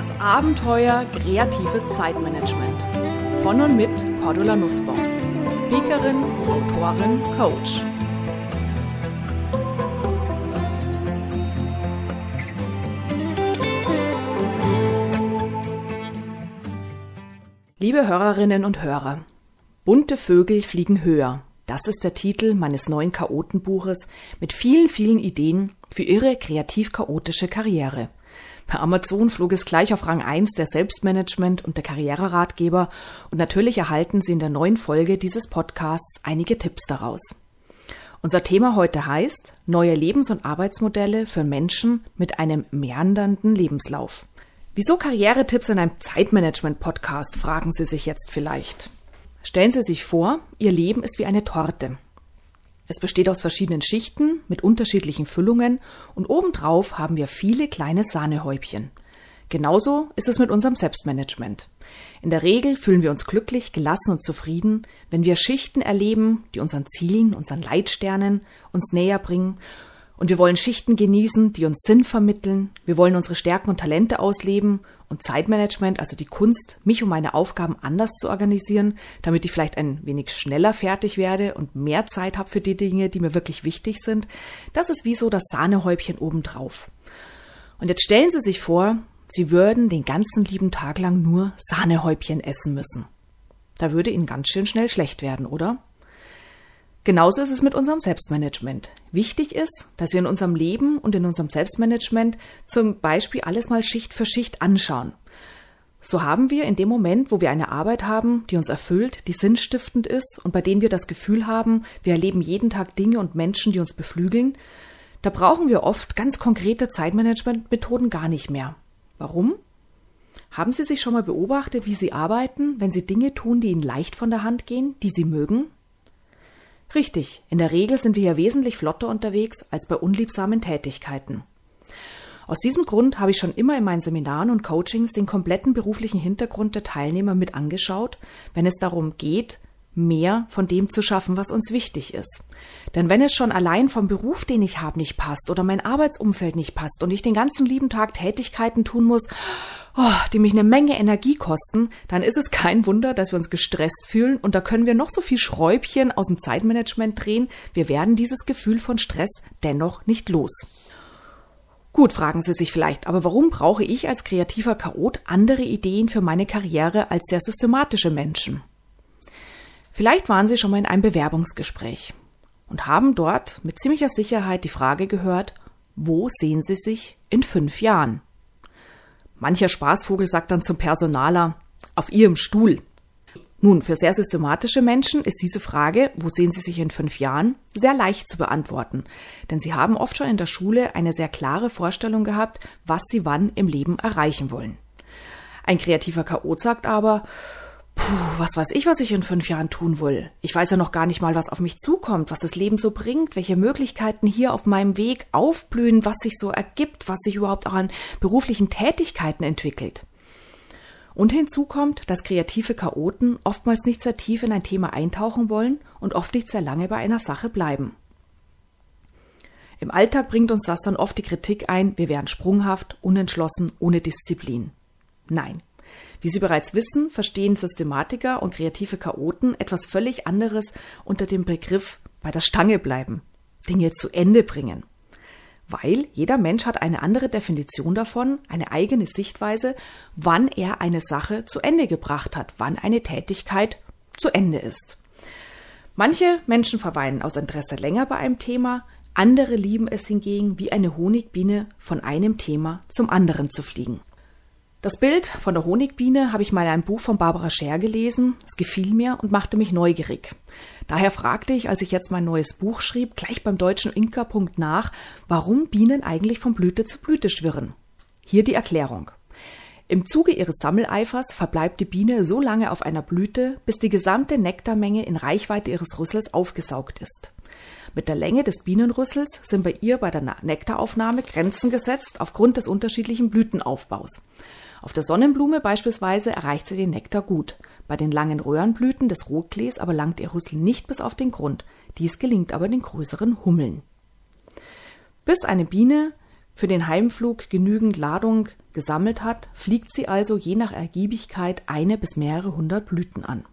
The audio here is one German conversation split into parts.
Das Abenteuer kreatives Zeitmanagement. Von und mit Cordula Nussbaum. Speakerin, Autorin, Coach. Liebe Hörerinnen und Hörer, bunte Vögel fliegen höher. Das ist der Titel meines neuen Chaotenbuches mit vielen, vielen Ideen für Ihre kreativ-chaotische Karriere. Bei Amazon flog es gleich auf Rang 1 der Selbstmanagement und der Karriereratgeber und natürlich erhalten Sie in der neuen Folge dieses Podcasts einige Tipps daraus. Unser Thema heute heißt Neue Lebens- und Arbeitsmodelle für Menschen mit einem meandernden Lebenslauf. Wieso Karrieretipps in einem Zeitmanagement-Podcast, fragen Sie sich jetzt vielleicht. Stellen Sie sich vor, Ihr Leben ist wie eine Torte. Es besteht aus verschiedenen Schichten mit unterschiedlichen Füllungen und obendrauf haben wir viele kleine Sahnehäubchen. Genauso ist es mit unserem Selbstmanagement. In der Regel fühlen wir uns glücklich, gelassen und zufrieden, wenn wir Schichten erleben, die unseren Zielen, unseren Leitsternen uns näher bringen und wir wollen Schichten genießen, die uns Sinn vermitteln. Wir wollen unsere Stärken und Talente ausleben und Zeitmanagement, also die Kunst, mich und meine Aufgaben anders zu organisieren, damit ich vielleicht ein wenig schneller fertig werde und mehr Zeit habe für die Dinge, die mir wirklich wichtig sind. Das ist wie so das Sahnehäubchen obendrauf. Und jetzt stellen Sie sich vor, Sie würden den ganzen lieben Tag lang nur Sahnehäubchen essen müssen. Da würde Ihnen ganz schön schnell schlecht werden, oder? Genauso ist es mit unserem Selbstmanagement. Wichtig ist, dass wir in unserem Leben und in unserem Selbstmanagement zum Beispiel alles mal Schicht für Schicht anschauen. So haben wir in dem Moment, wo wir eine Arbeit haben, die uns erfüllt, die sinnstiftend ist und bei denen wir das Gefühl haben, wir erleben jeden Tag Dinge und Menschen, die uns beflügeln, da brauchen wir oft ganz konkrete Zeitmanagementmethoden gar nicht mehr. Warum? Haben Sie sich schon mal beobachtet, wie Sie arbeiten, wenn Sie Dinge tun, die Ihnen leicht von der Hand gehen, die Sie mögen? Richtig, in der Regel sind wir ja wesentlich flotter unterwegs als bei unliebsamen Tätigkeiten. Aus diesem Grund habe ich schon immer in meinen Seminaren und Coachings den kompletten beruflichen Hintergrund der Teilnehmer mit angeschaut, wenn es darum geht, mehr von dem zu schaffen, was uns wichtig ist. Denn wenn es schon allein vom Beruf, den ich habe, nicht passt oder mein Arbeitsumfeld nicht passt und ich den ganzen lieben Tag Tätigkeiten tun muss, oh, die mich eine Menge Energie kosten, dann ist es kein Wunder, dass wir uns gestresst fühlen und da können wir noch so viel Schräubchen aus dem Zeitmanagement drehen, wir werden dieses Gefühl von Stress dennoch nicht los. Gut, fragen Sie sich vielleicht, aber warum brauche ich als kreativer Chaot andere Ideen für meine Karriere als sehr systematische Menschen? Vielleicht waren Sie schon mal in einem Bewerbungsgespräch und haben dort mit ziemlicher Sicherheit die Frage gehört, wo sehen Sie sich in fünf Jahren? Mancher Spaßvogel sagt dann zum Personaler, auf Ihrem Stuhl. Nun, für sehr systematische Menschen ist diese Frage, wo sehen Sie sich in fünf Jahren, sehr leicht zu beantworten, denn sie haben oft schon in der Schule eine sehr klare Vorstellung gehabt, was sie wann im Leben erreichen wollen. Ein kreativer Chaot sagt aber, Puh, was weiß ich, was ich in fünf Jahren tun will. Ich weiß ja noch gar nicht mal, was auf mich zukommt, was das Leben so bringt, welche Möglichkeiten hier auf meinem Weg aufblühen, was sich so ergibt, was sich überhaupt auch an beruflichen Tätigkeiten entwickelt. Und hinzu kommt, dass kreative Chaoten oftmals nicht sehr tief in ein Thema eintauchen wollen und oft nicht sehr lange bei einer Sache bleiben. Im Alltag bringt uns das dann oft die Kritik ein, wir wären sprunghaft, unentschlossen, ohne Disziplin. Nein, wie Sie bereits wissen, verstehen Systematiker und kreative Chaoten etwas völlig anderes unter dem Begriff bei der Stange bleiben, Dinge zu Ende bringen. Weil jeder Mensch hat eine andere Definition davon, eine eigene Sichtweise, wann er eine Sache zu Ende gebracht hat, wann eine Tätigkeit zu Ende ist. Manche Menschen verweilen aus Interesse länger bei einem Thema, andere lieben es hingegen, wie eine Honigbiene von einem Thema zum anderen zu fliegen. Das Bild von der Honigbiene habe ich mal in einem Buch von Barbara Scher gelesen. Es gefiel mir und machte mich neugierig. Daher fragte ich, als ich jetzt mein neues Buch schrieb, gleich beim deutschen Inka-Punkt nach, warum Bienen eigentlich von Blüte zu Blüte schwirren. Hier die Erklärung. Im Zuge ihres Sammeleifers verbleibt die Biene so lange auf einer Blüte, bis die gesamte Nektarmenge in Reichweite ihres Rüssels aufgesaugt ist. Mit der Länge des Bienenrüssels sind bei ihr bei der Nektaraufnahme Grenzen gesetzt aufgrund des unterschiedlichen Blütenaufbaus. Auf der Sonnenblume beispielsweise erreicht sie den Nektar gut. Bei den langen Röhrenblüten des Rotklees aber langt ihr Rüssel nicht bis auf den Grund. Dies gelingt aber den größeren Hummeln. Bis eine Biene für den Heimflug genügend Ladung gesammelt hat, fliegt sie also je nach Ergiebigkeit eine bis mehrere hundert Blüten an.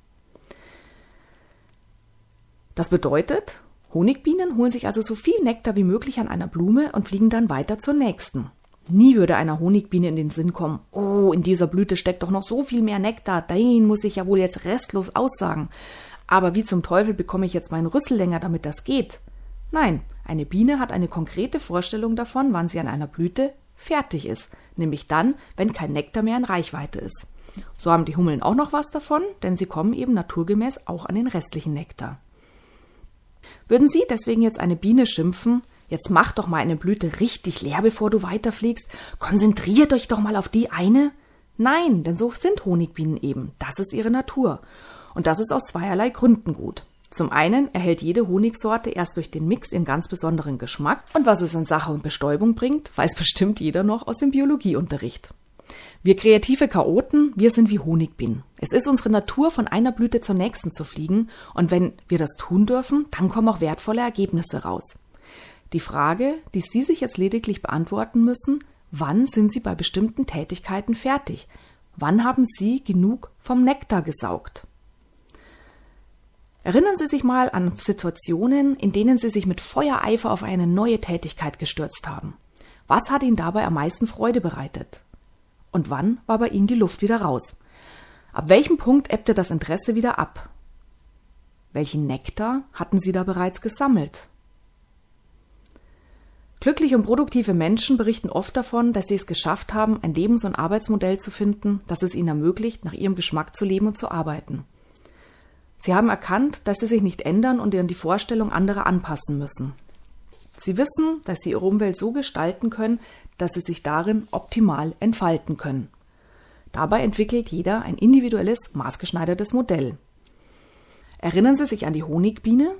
Das bedeutet, Honigbienen holen sich also so viel Nektar wie möglich an einer Blume und fliegen dann weiter zur nächsten. Nie würde einer Honigbiene in den Sinn kommen, oh, in dieser Blüte steckt doch noch so viel mehr Nektar, den muss ich ja wohl jetzt restlos aussagen. Aber wie zum Teufel bekomme ich jetzt meinen Rüssel länger, damit das geht? Nein, eine Biene hat eine konkrete Vorstellung davon, wann sie an einer Blüte fertig ist, nämlich dann, wenn kein Nektar mehr in Reichweite ist. So haben die Hummeln auch noch was davon, denn sie kommen eben naturgemäß auch an den restlichen Nektar. Würden Sie deswegen jetzt eine Biene schimpfen, Jetzt mach doch mal eine Blüte richtig leer, bevor du weiterfliegst. Konzentriert euch doch mal auf die eine. Nein, denn so sind Honigbienen eben. Das ist ihre Natur. Und das ist aus zweierlei Gründen gut. Zum einen erhält jede Honigsorte erst durch den Mix ihren ganz besonderen Geschmack und was es in Sache Bestäubung bringt, weiß bestimmt jeder noch aus dem Biologieunterricht. Wir kreative Chaoten, wir sind wie Honigbienen. Es ist unsere Natur, von einer Blüte zur nächsten zu fliegen und wenn wir das tun dürfen, dann kommen auch wertvolle Ergebnisse raus. Die Frage, die Sie sich jetzt lediglich beantworten müssen, wann sind Sie bei bestimmten Tätigkeiten fertig? Wann haben Sie genug vom Nektar gesaugt? Erinnern Sie sich mal an Situationen, in denen Sie sich mit Feuereifer auf eine neue Tätigkeit gestürzt haben. Was hat Ihnen dabei am meisten Freude bereitet? Und wann war bei Ihnen die Luft wieder raus? Ab welchem Punkt ebbte das Interesse wieder ab? Welchen Nektar hatten Sie da bereits gesammelt? Glückliche und produktive Menschen berichten oft davon, dass sie es geschafft haben, ein Lebens- und Arbeitsmodell zu finden, das es ihnen ermöglicht, nach ihrem Geschmack zu leben und zu arbeiten. Sie haben erkannt, dass sie sich nicht ändern und an die Vorstellung anderer anpassen müssen. Sie wissen, dass sie ihre Umwelt so gestalten können, dass sie sich darin optimal entfalten können. Dabei entwickelt jeder ein individuelles, maßgeschneidertes Modell. Erinnern Sie sich an die Honigbiene,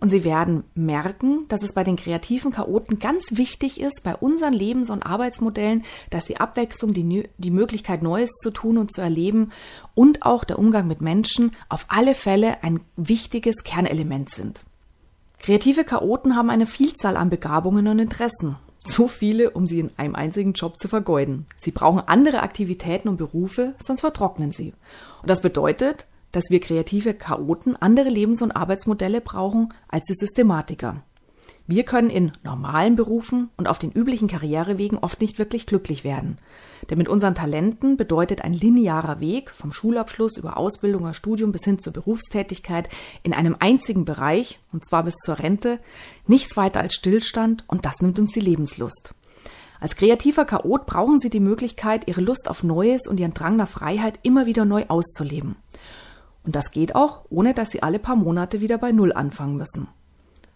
und Sie werden merken, dass es bei den kreativen Chaoten ganz wichtig ist, bei unseren Lebens- und Arbeitsmodellen, dass die Abwechslung, die, die Möglichkeit, Neues zu tun und zu erleben und auch der Umgang mit Menschen auf alle Fälle ein wichtiges Kernelement sind. Kreative Chaoten haben eine Vielzahl an Begabungen und Interessen. So viele, um sie in einem einzigen Job zu vergeuden. Sie brauchen andere Aktivitäten und Berufe, sonst vertrocknen sie. Und das bedeutet, dass wir kreative Chaoten andere Lebens- und Arbeitsmodelle brauchen als die Systematiker. Wir können in normalen Berufen und auf den üblichen Karrierewegen oft nicht wirklich glücklich werden. Denn mit unseren Talenten bedeutet ein linearer Weg vom Schulabschluss über Ausbildung oder Studium bis hin zur Berufstätigkeit in einem einzigen Bereich, und zwar bis zur Rente, nichts weiter als Stillstand und das nimmt uns die Lebenslust. Als kreativer Chaot brauchen Sie die Möglichkeit, Ihre Lust auf Neues und Ihren Drang nach Freiheit immer wieder neu auszuleben. Und das geht auch, ohne dass sie alle paar Monate wieder bei Null anfangen müssen.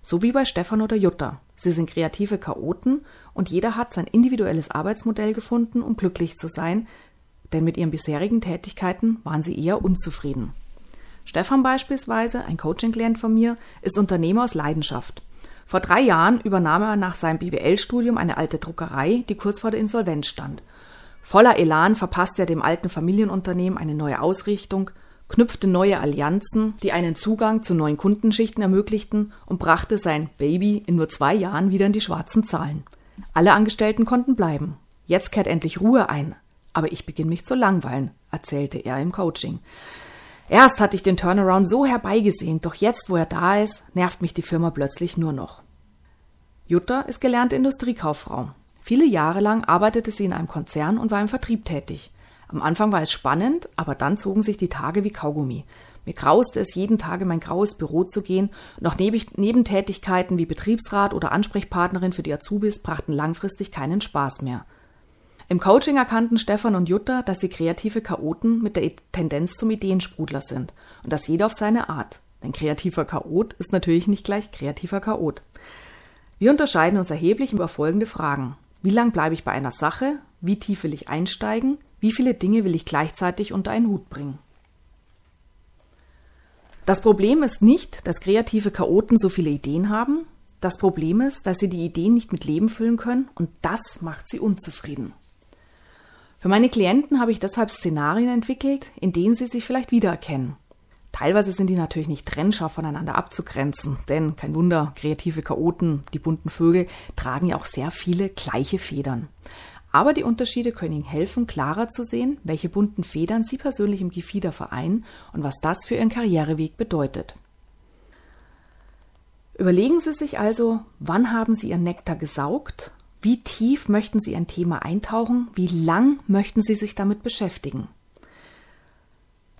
So wie bei Stefan oder Jutta. Sie sind kreative Chaoten und jeder hat sein individuelles Arbeitsmodell gefunden, um glücklich zu sein, denn mit ihren bisherigen Tätigkeiten waren sie eher unzufrieden. Stefan beispielsweise, ein Coaching-Klient von mir, ist Unternehmer aus Leidenschaft. Vor drei Jahren übernahm er nach seinem BWL-Studium eine alte Druckerei, die kurz vor der Insolvenz stand. Voller Elan verpasste er dem alten Familienunternehmen eine neue Ausrichtung knüpfte neue Allianzen, die einen Zugang zu neuen Kundenschichten ermöglichten und brachte sein Baby in nur zwei Jahren wieder in die schwarzen Zahlen. Alle Angestellten konnten bleiben. Jetzt kehrt endlich Ruhe ein. Aber ich beginne mich zu langweilen, erzählte er im Coaching. Erst hatte ich den Turnaround so herbeigesehnt, doch jetzt, wo er da ist, nervt mich die Firma plötzlich nur noch. Jutta ist gelernte Industriekauffrau. Viele Jahre lang arbeitete sie in einem Konzern und war im Vertrieb tätig. Am Anfang war es spannend, aber dann zogen sich die Tage wie Kaugummi. Mir grauste es, jeden Tag in mein graues Büro zu gehen, auch Nebentätigkeiten wie Betriebsrat oder Ansprechpartnerin für die Azubis brachten langfristig keinen Spaß mehr. Im Coaching erkannten Stefan und Jutta, dass sie kreative Chaoten mit der Tendenz zum Ideensprudler sind und das jeder auf seine Art. Denn kreativer Chaot ist natürlich nicht gleich kreativer Chaot. Wir unterscheiden uns erheblich über folgende Fragen. Wie lang bleibe ich bei einer Sache? Wie tief will ich einsteigen? Wie viele Dinge will ich gleichzeitig unter einen Hut bringen? Das Problem ist nicht, dass kreative Chaoten so viele Ideen haben. Das Problem ist, dass sie die Ideen nicht mit Leben füllen können und das macht sie unzufrieden. Für meine Klienten habe ich deshalb Szenarien entwickelt, in denen sie sich vielleicht wiedererkennen. Teilweise sind die natürlich nicht trennscharf voneinander abzugrenzen, denn kein Wunder, kreative Chaoten, die bunten Vögel, tragen ja auch sehr viele gleiche Federn. Aber die Unterschiede können Ihnen helfen, klarer zu sehen, welche bunten Federn Sie persönlich im Gefieder vereinen und was das für Ihren Karriereweg bedeutet. Überlegen Sie sich also, wann haben Sie Ihren Nektar gesaugt? Wie tief möchten Sie ein Thema eintauchen? Wie lang möchten Sie sich damit beschäftigen?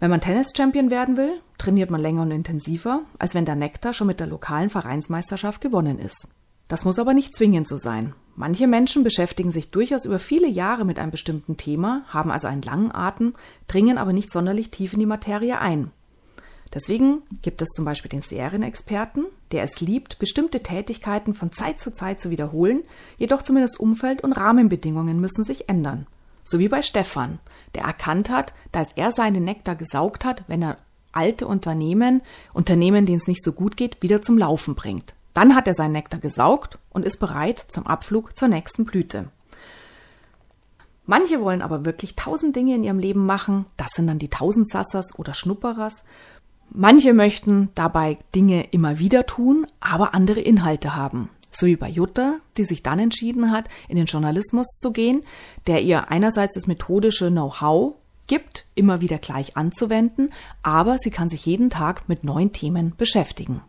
Wenn man Tennis-Champion werden will, trainiert man länger und intensiver, als wenn der Nektar schon mit der lokalen Vereinsmeisterschaft gewonnen ist. Das muss aber nicht zwingend so sein. Manche Menschen beschäftigen sich durchaus über viele Jahre mit einem bestimmten Thema, haben also einen langen Atem, dringen aber nicht sonderlich tief in die Materie ein. Deswegen gibt es zum Beispiel den Serienexperten, der es liebt, bestimmte Tätigkeiten von Zeit zu Zeit zu wiederholen, jedoch zumindest Umfeld und Rahmenbedingungen müssen sich ändern. So wie bei Stefan, der erkannt hat, dass er seinen Nektar gesaugt hat, wenn er alte Unternehmen, Unternehmen, denen es nicht so gut geht, wieder zum Laufen bringt. Dann hat er seinen Nektar gesaugt und ist bereit zum Abflug zur nächsten Blüte. Manche wollen aber wirklich tausend Dinge in ihrem Leben machen, das sind dann die Tausendsassers oder Schnupperers. Manche möchten dabei Dinge immer wieder tun, aber andere Inhalte haben. So wie bei Jutta, die sich dann entschieden hat, in den Journalismus zu gehen, der ihr einerseits das methodische Know-how gibt, immer wieder gleich anzuwenden, aber sie kann sich jeden Tag mit neuen Themen beschäftigen.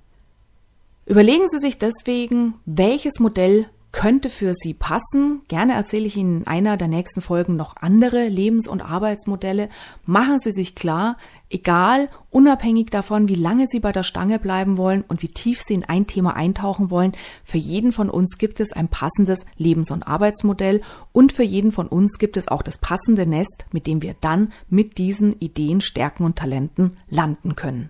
Überlegen Sie sich deswegen, welches Modell könnte für Sie passen. Gerne erzähle ich Ihnen in einer der nächsten Folgen noch andere Lebens- und Arbeitsmodelle. Machen Sie sich klar, egal, unabhängig davon, wie lange Sie bei der Stange bleiben wollen und wie tief Sie in ein Thema eintauchen wollen, für jeden von uns gibt es ein passendes Lebens- und Arbeitsmodell und für jeden von uns gibt es auch das passende Nest, mit dem wir dann mit diesen Ideen, Stärken und Talenten landen können.